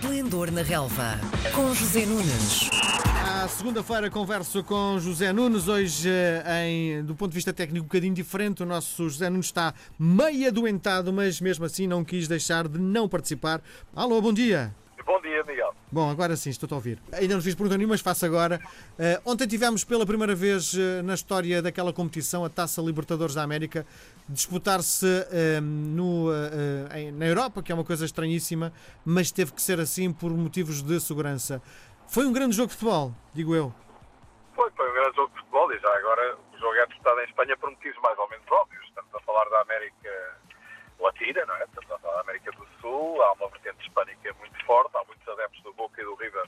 Esplendor na Relva, com José Nunes. À segunda-feira converso com José Nunes, hoje em, do ponto de vista técnico um bocadinho diferente. O nosso José Nunes está meio adoentado, mas mesmo assim não quis deixar de não participar. Alô, bom dia. Bom agora sim, estou a ouvir. Ainda não fiz pergunta nenhuma, mas faço agora. Uh, ontem tivemos pela primeira vez uh, na história daquela competição, a Taça Libertadores da América, disputar-se uh, no, na Europa, que é uma coisa estranhíssima, mas teve que ser assim por motivos de segurança. Foi um grande jogo de futebol, digo eu. Foi, foi um grande jogo de futebol e já agora o jogo é disputado em Espanha por motivos mais ou menos óbvios. Estamos a falar da América Latina, não é? Estamos a falar da América do Sul, há uma vertente hispânica muito forte, há muitos adeptos do Boca e do River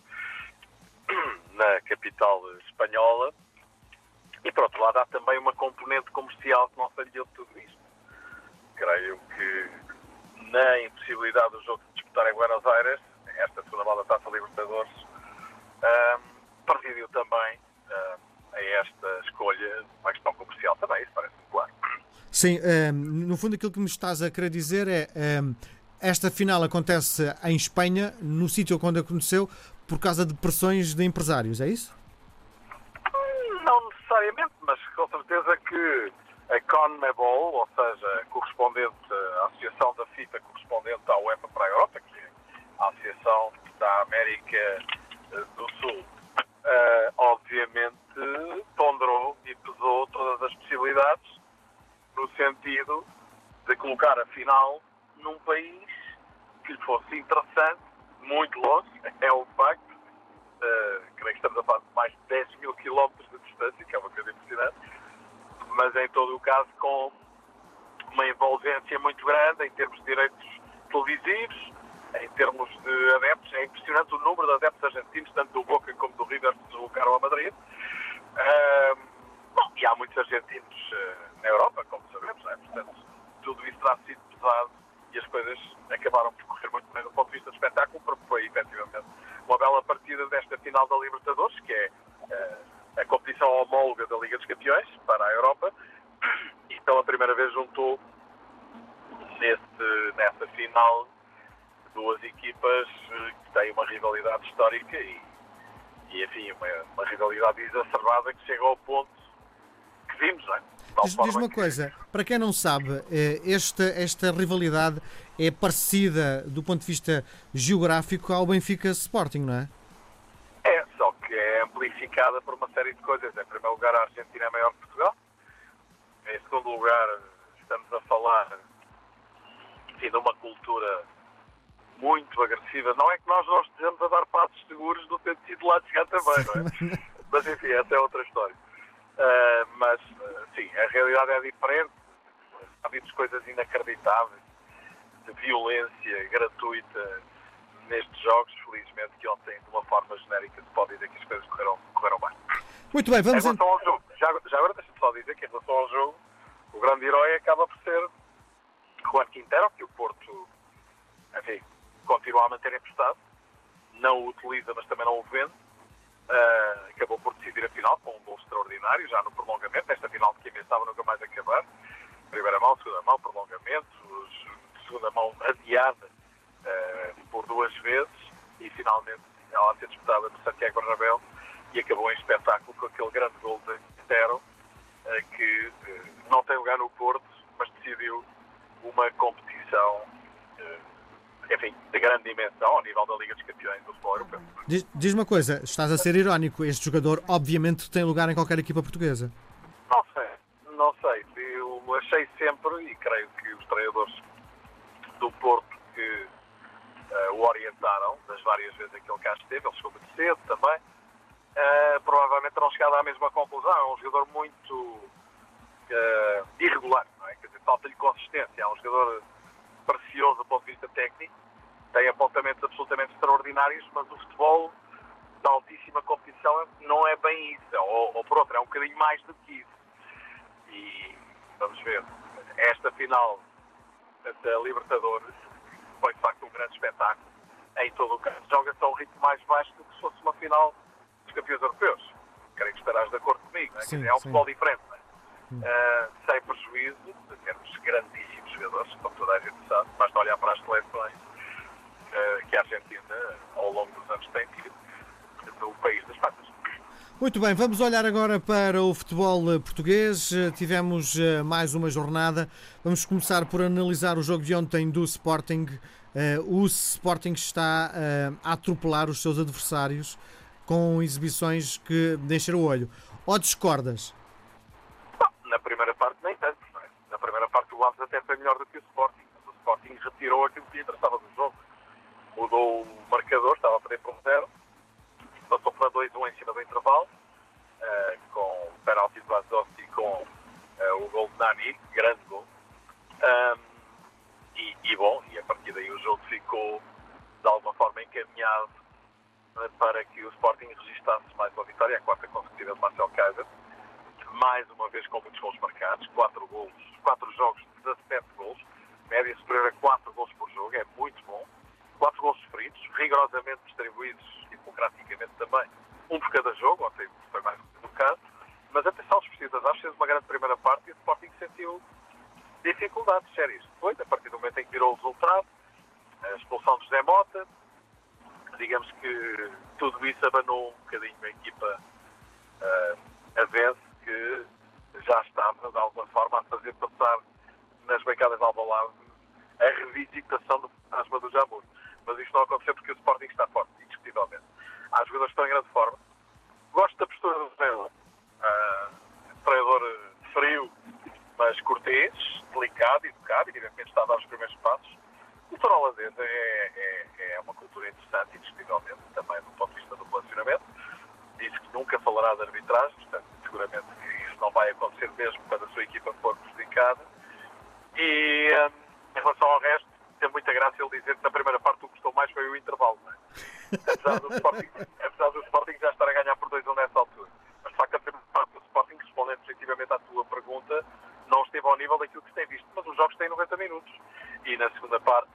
na capital espanhola. E por outro lado há também uma componente comercial que não falhou de tudo isto. Creio que na impossibilidade do jogo de disputar em Buenos Aires, Sim, um, no fundo aquilo que me estás a querer dizer é esta final acontece em Espanha, no sítio onde aconteceu, por causa de pressões de empresários, é isso? Não necessariamente, mas com certeza que a CONMEBOL, ou seja, correspondente, a associação da FIFA correspondente à UEFA para a Europa, que é a Associação da América sentido de colocar a final num país que lhe fosse interessante, muito longe, é um facto. Uh, creio que estamos a falar de mais de 10 mil quilómetros de distância, que é uma coisa impressionante, mas em todo o caso com uma envolvência muito grande em termos de direitos televisivos, em termos de adeptos. É impressionante o número de adeptos argentinos, tanto do Boca como do River, que se deslocaram a Madrid. Uh, bom, e há muitos argentinos uh, na Europa, como sabemos, é? portanto, tudo isso terá sido pesado e as coisas acabaram por correr muito bem do ponto de vista do espetáculo, porque foi efetivamente uma bela partida desta final da Libertadores, que é uh, a competição homóloga da Liga dos Campeões para a Europa, e pela primeira vez juntou nesse, nessa final duas equipas eh, que têm uma rivalidade histórica e, e enfim, uma, uma rivalidade exacerbada que chega ao ponto que vimos, não é? Diz, diz uma coisa, para quem não sabe, eh, esta, esta rivalidade é parecida do ponto de vista geográfico ao Benfica Sporting, não é? É, só que é amplificada por uma série de coisas. Em primeiro lugar, a Argentina é maior que Portugal. Em segundo lugar, estamos a falar enfim, de uma cultura muito agressiva. Não é que nós não estejamos a dar passos seguros no sentido de lá de chegar também, não é? Mas enfim, essa é outra história. Uh, mas, uh, sim, a realidade é diferente. Há havido coisas inacreditáveis de violência gratuita nestes jogos. Felizmente, que ontem, de uma forma genérica, se pode dizer que as coisas correram, correram bem. Muito bem, vamos. Em relação ao jogo, já, já agora deixa-me só dizer que, em relação ao jogo, o grande herói acaba por ser Juan Quintero, que o Porto, enfim, continua a manter emprestado. Não o utiliza, mas também não o vende Uh, acabou por decidir a final com um gol extraordinário, já no prolongamento. Esta final de quem pensava nunca mais acabar. Primeira mão, segunda mão, prolongamento, segunda mão adiada uh, por duas vezes e finalmente ela a ser disputada por Santiago Bernabéu e acabou em espetáculo com aquele grande gol de Intero uh, que não tem lugar no Porto, mas decidiu uma competição enfim, de grande dimensão ao nível da Liga dos Campeões do futebol europeu. Diz, diz uma coisa, estás a ser irónico, este jogador obviamente tem lugar em qualquer equipa portuguesa. Não sei, não sei. Eu achei sempre, e creio que os treinadores do Porto que uh, o orientaram, das várias vezes em que ele cá esteve, ele chegou muito cedo também, uh, provavelmente terão chegado à mesma conclusão. É um jogador muito uh, irregular, não é? Quer dizer, falta-lhe consistência. É um jogador precioso do ponto de vista técnico, tem apontamentos absolutamente extraordinários, mas o futebol da altíssima competição não é bem isso, ou, ou por outra, é um bocadinho mais do que isso. E vamos ver, esta final da Libertadores foi de facto um grande espetáculo. Em todo o caso, joga-se a um ritmo mais baixo do que se fosse uma final dos campeões europeus. Creio que estarás de acordo comigo, não é? Sim, é um sim. futebol diferente, não é? Uh, sem prejuízo de termos grandíssimos jogadores, como toda a gente sabe, basta olhar para as seleções eh, que a Argentina, ao longo dos anos, tem tido no país das patas. Muito bem, vamos olhar agora para o futebol eh, português. Eh, Tivemos mais uma jornada. Vamos começar por analisar o jogo de ontem do Sporting. O Sporting está a atropelar os seus adversários com exibições que deixam o olho. Ou discordas? Até foi melhor do que o Sporting. O Sporting retirou aquilo que interessava do jogo. Mudou o marcador, estava a perder por um zero. Passou para 2-1 em cima do intervalo. eh, com o penalti do Azovski e com eh, o gol de Nani, grande gol. Ahm, e, e bom, e a partir daí o jogo ficou de alguma forma encaminhado para que o Sporting registasse mais uma vitória, a quarta consecutiva de Marcel Kaiser mais uma vez com muitos gols marcados, 4 gols, 4 jogos, 17 gols, média superior a 4 gols por jogo, é muito bom. 4 gols sofridos, rigorosamente distribuídos e democraticamente também, um por cada jogo, ontem foi mais do caso, mas atenção aos precisas, acho que fez uma grande primeira parte e o Sporting sentiu dificuldades sérias. Depois, a partir do momento em que virou o resultado, a expulsão de José Mota, digamos que tudo isso abanou um bocadinho a equipa ah, a vence que já estava, de alguma forma, a fazer passar nas bancadas de Alvalade a revisitação do fantasma do Jamur. Mas isto não aconteceu porque o Sporting está forte, indiscutivelmente. Há jogadores que estão em grande forma. Gosto da postura do Vela. Uh, treinador frio, mas cortês, delicado, educado, evidentemente está a dar os primeiros passos. O futebol é, é, é uma cultura interessante, indiscutivelmente, também do ponto de vista do relacionamento. Disse que nunca falará de arbitragem, portanto, seguramente isso não vai acontecer mesmo quando a sua equipa for prejudicada. E hum, em relação ao resto, tem muita graça ele dizer que na primeira parte o que gostou mais foi o intervalo. É? apesar, do Sporting, apesar do Sporting já estar a ganhar por 2-1 nessa altura. Mas de facto, a primeira parte do Sporting, respondendo positivamente à tua pergunta, não esteve ao nível daquilo que se tem visto. Mas os jogos têm 90 minutos. E na segunda parte,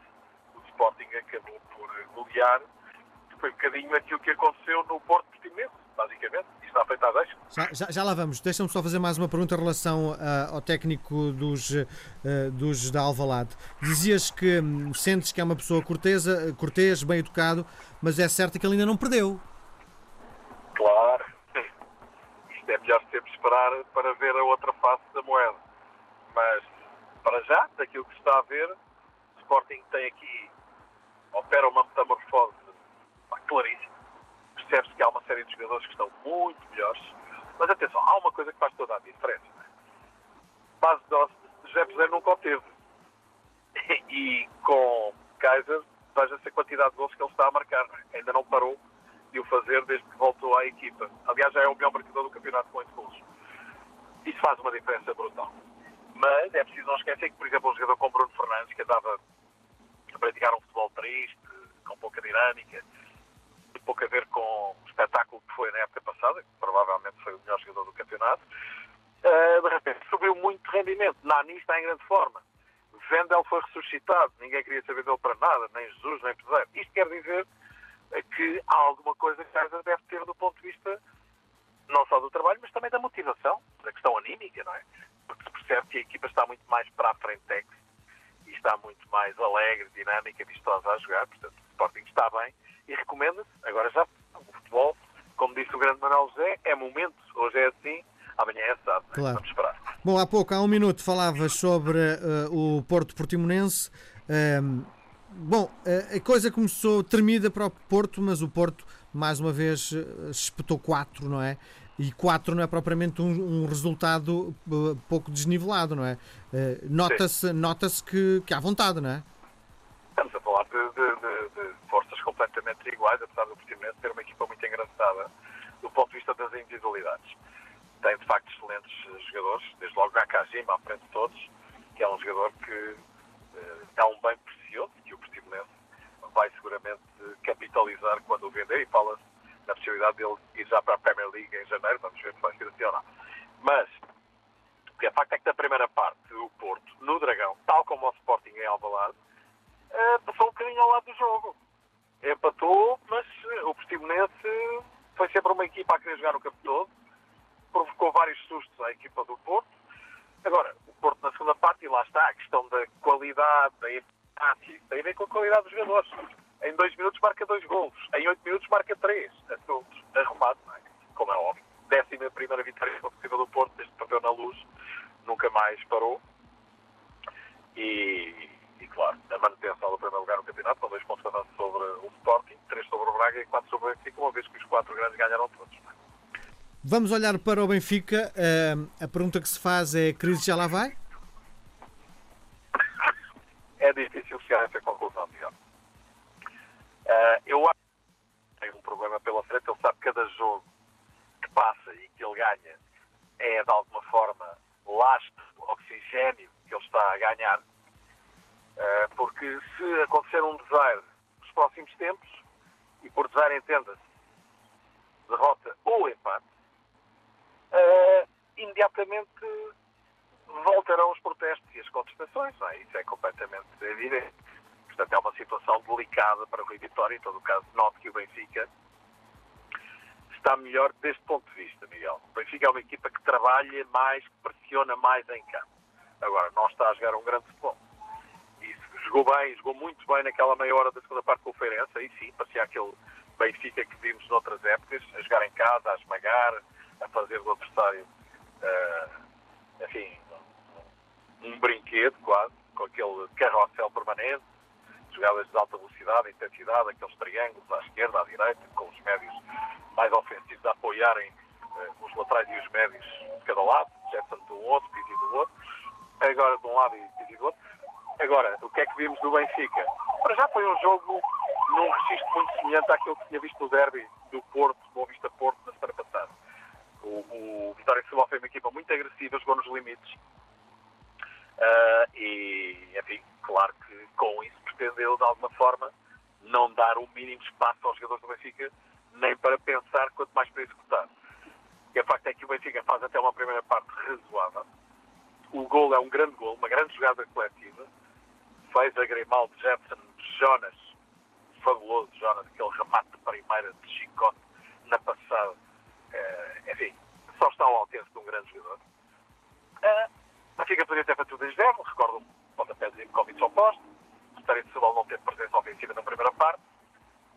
o Sporting acabou por golear. Foi um bocadinho aquilo que aconteceu no Porto Portimonense, basicamente. E está feito à deixa. Já, já, já lá vamos. Deixa-me só fazer mais uma pergunta em relação ah, ao técnico dos, ah, dos da Alvalade. Dizias que hum, sentes que é uma pessoa cortesa, cortês, bem educado, mas é certo que ele ainda não perdeu. Claro. Isto é melhor sempre esperar para ver a outra face da moeda. Mas, para já, daquilo que está a ver, o Sporting tem aqui, opera uma metamorfose claríssima. Percebe-se que há uma série de jogadores que estão muito melhores. Mas atenção, há uma coisa que faz toda a diferença. Base de José José nunca o teve. E com Kaiser, veja-se a quantidade de gols que ele está a marcar. é? Ainda não parou de o fazer desde que voltou à equipa. Aliás, já é o melhor marcador do campeonato com 8 gols. Isso faz uma diferença brutal. Mas é preciso não esquecer que, por exemplo, um jogador como Bruno Fernandes, que andava a praticar um futebol triste, com pouca dinâmica, pouco a ver com o espetáculo que foi na época passada, que provavelmente foi o melhor jogador do campeonato, eh, de repente subiu muito de rendimento. Nani está em grande forma. Vendel foi ressuscitado. Ninguém queria saber dele para nada, nem Jesus, nem Pedro. Isto quer dizer eh, que há alguma coisa que Kaiser deve ter do ponto de vista não só do trabalho, mas também da motivação, da questão anímica, não é? Porque se percebe que a equipa está muito mais para a frente e está muito mais alegre, dinâmica, vistosa a jogar. Portanto, Sporting está bem e recomenda-se. Agora já o futebol, como disse o grande Manuel José, é momento. Hoje é assim, amanhã é assado. não é? Claro. Vamos esperar. Bom, há pouco, há um minuto, falavas sobre ah, o Porto Portimonense. Ahm, bom, ah, a coisa começou tremida para o Porto, mas o Porto, mais uma vez, ah, espetou 4, não é? E 4 não é propriamente um, um resultado pouco desnivelado, não é? Ah, Nota-se nota que, que há vontade, não é? De, de- de- forças completamente iguais, apesar do Portimonense ter uma equipa muito engraçada do ponto de vista das individualidades. Tem, de facto, excelentes eh, jogadores, desde logo Nakajima, à frente de todos, que é um jogador que eh, é um bem precioso que o Portimonense vai seguramente capitalizar quando o vender e fala-se na possibilidade dele ir já para a Premier League em janeiro, vamos ver se vai ser assim ou não. Mas, o que é facto é que na primeira parte o Porto, no Dragão, tal como o Sporting em Alvalade, eh, passou um bocadinho ao lado do jogo. Empatou, mas eh, o Portimonense foi sempre uma equipa a querer jogar no campo todo, provocou vários sustos à equipa do Porto. Agora, o Porto na segunda parte, e lá está, a questão da qualidade, da eficácia, tem a ver com a qualidade dos jogadores. em dois minutos marca dois golos, em oito minutos marca três, assuntos arrumados, é? como é óbvio. Décima primeira vitória consecutiva do Porto, desde papel na luz, nunca mais parou. E, e, claro, a manutenção do primeiro lugar no campeonato, com dois pontos avanço sobre o Sporting, três sobre o Braga e quatro sobre o Benfica, uma vez que os quatro grandes ganharam todos. é? Vamos olhar para o Benfica. Ah, a pergunta que se faz é: a crise já lá vai? Porque se acontecer um desaire nos próximos tempos, e por desaire entenda-se derrota ou empate, ah, imediatamente voltarão os protestos e as contestações. É? Isso é completamente evidente. Portanto, é uma situação delicada para o Rui Vitória. Em todo o caso, note que o Benfica está melhor deste ponto de vista, Miguel. O Benfica é uma equipa que trabalha mais, que pressiona mais em campo. Agora, não está a jogar um grande futebol. E jogou bem, jogou muito bem naquela meia hora da segunda parte com o Feirense. Aí sim, parecia aquele Benfica que vimos noutras épocas, a jogar em casa, a esmagar, a fazer do adversário, eh, enfim, um brinquedo quase, com aquele carrossel permanente, jogadas de alta velocidade, intensidade, aqueles triângulos à esquerda, à direita, com os médios mais ofensivos a apoiarem eh, os laterais e os médios de cada lado, Jetson um outro, Pizzi do outro, agora de um lado e Pizzi do outro. Agora, o que é que vimos do Benfica? Para já foi um jogo num registro muito semelhante àquilo que tinha visto no derby do Porto, Boa Vista Porto, na semana passada. O, o Vitória de Setúbal foi uma equipa muito agressiva, jogou nos limites, Uh, e, enfim, claro que com isso pretendeu, de alguma forma, não dar o mínimo espaço aos jogadores do Benfica, nem para pensar, quanto mais para executar. E a facto é que o Benfica faz até uma primeira parte razoável. O gol é um grande gol, uma grande jogada coletiva. Fez a Grimaldo, Jefferson, Jonas, fabuloso Jonas, aquele remate de primeira de chicote na passada. Uh, enfim, só está ao alcance de um grande jogador. Uh, Benfica poderia ter feito 2-0, recordo um pontapézinho com o oposto. O Vitória de Setúbal não teve presença ofensiva na primeira parte.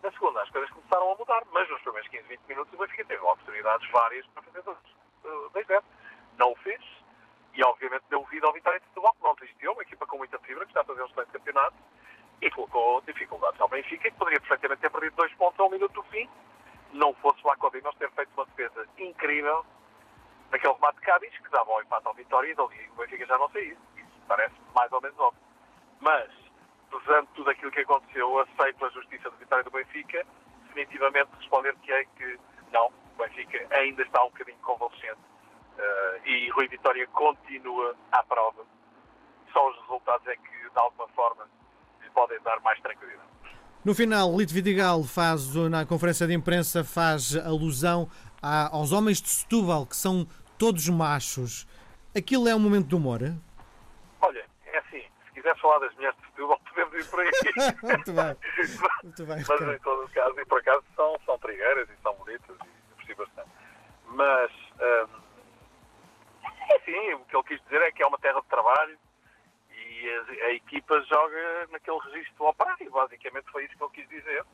Na segunda, as coisas começaram a mudar, mas nos primeiros 15, 20 minutos o Benfica teve oportunidades várias para fazer 2-0. Não o fez e, obviamente, deu vida ao Vitória de Setúbal, que não desistiu, uma equipa com muita fibra, que está a fazer um excelente campeonato e colocou dificuldades ao Benfica, que poderia perfeitamente ter perdido dois pontos a um minuto do fim, não fosse o Dinos ter feito uma defesa incrível naquele remate de Cádiz, que dava o empate ao Vitória e dali o Benfica já não saiu. Isso parece mais ou menos óbvio. Mas, pesando tudo aquilo que aconteceu, aceito a justiça de Vitória do Benfica, definitivamente responder que é que não, o Benfica ainda está um bocadinho convalescente uh, e Rui Vitória continua à prova. Só os resultados é que, de alguma forma, lhe podem dar mais tranquilidade. No final, Lito Vidigal faz, na conferência de imprensa, faz alusão a- aos homens de Setúbal, que são todos machos. Aquilo é um momento de humor? é? Olha, é assim, se quiseres falar das mulheres de Setúbal, podemos ir por aí. Muito bem. Muito bem, Mas Ricardo. em todo o caso, e por acaso são, são trigueiras e são bonitas e eu percebi bastante. Mas, hum, é assim, o que ele quis dizer é que é uma terra de trabalho e a, a equipa joga naquele registro operário. Basicamente foi isso que ele quis dizer.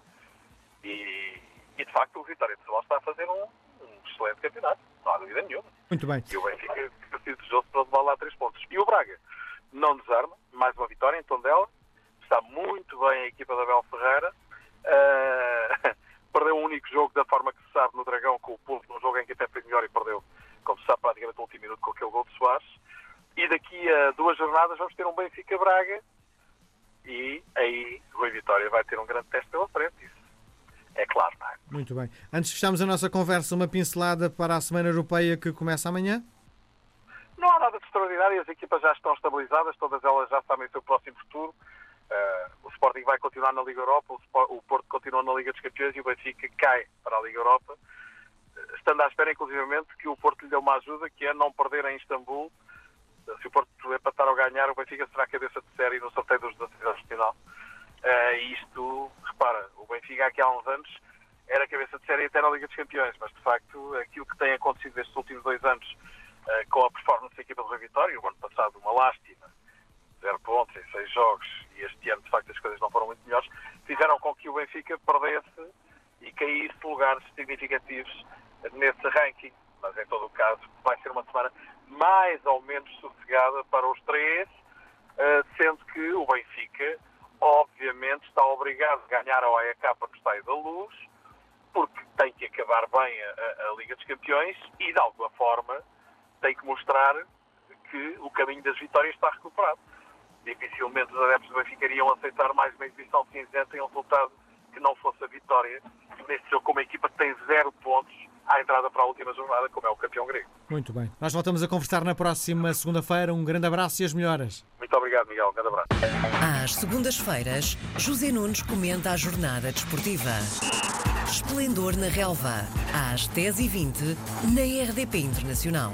E, e de facto, o Vitória de Setúbal está a fazer um, um excelente campeonato, não há dúvida nenhuma. Muito bem. E o Benfica fica desejoso para levar lá três pontos. E o Braga não desarma, mais uma vitória em Tondela. Está muito bem a equipa da Abel Ferreira. Ah, perdeu um único jogo da forma que se sabe no Dragão com o Porto, num jogo em que até foi melhor e perdeu, como se sabe, praticamente no último minuto com aquele gol de Soares. E daqui a duas jornadas vamos ter um Benfica-Braga e aí Rui Vitória vai ter um grande teste pela frente. Isso é claro, não é? Muito bem. Antes de fecharmos a nossa conversa, uma pincelada para a Semana Europeia que começa amanhã? Não há nada de extraordinário, as equipas já estão estabilizadas, todas elas já sabem o seu próximo futuro. Eh, o Sporting vai continuar na Liga Europa, o, Spor- o Porto continua na Liga dos Campeões e o Benfica cai para a Liga Europa, estando à espera, inclusivamente, que o Porto lhe dê uma ajuda, que é não perder em Istambul. Se o Porto empatar ou ganhar, o Benfica será cabeça de série no sorteio dos 16 anos de final. E isto, repara, o Benfica aqui há uns anos era cabeça de série até na Liga dos Campeões, mas de facto aquilo que tem acontecido nestes últimos dois anos eh, com a performance da equipa do Rui Vitória, o ano passado uma lástima zero pontos em seis jogos, e este ano de facto as coisas não foram muito melhores, fizeram com que o Benfica perdesse e caísse lugares significativos nesse ranking. Mas em todo o caso vai ser uma semana mais ou menos sossegada para os três, eh, sendo que o Benfica obviamente está obrigado a ganhar ao AEK no Estádio da Luz, porque tem que acabar bem a, a Liga dos Campeões e de alguma forma tem que mostrar que o caminho das vitórias está recuperado. Dificilmente os adeptos do Benfica iriam aceitar mais uma exibição cinzenta em um resultado que não fosse a vitória neste jogo com uma equipa que tem zero pontos à entrada para a última jornada, como é o campeão grego. Muito bem. Nós voltamos a conversar na próxima segunda-feira. Um grande abraço e as melhoras. Muito obrigado, Miguel. Um grande abraço. Às segundas-feiras, José Nunes comenta a jornada desportiva. Esplendor na Relva, às 10h20, na RDP Internacional.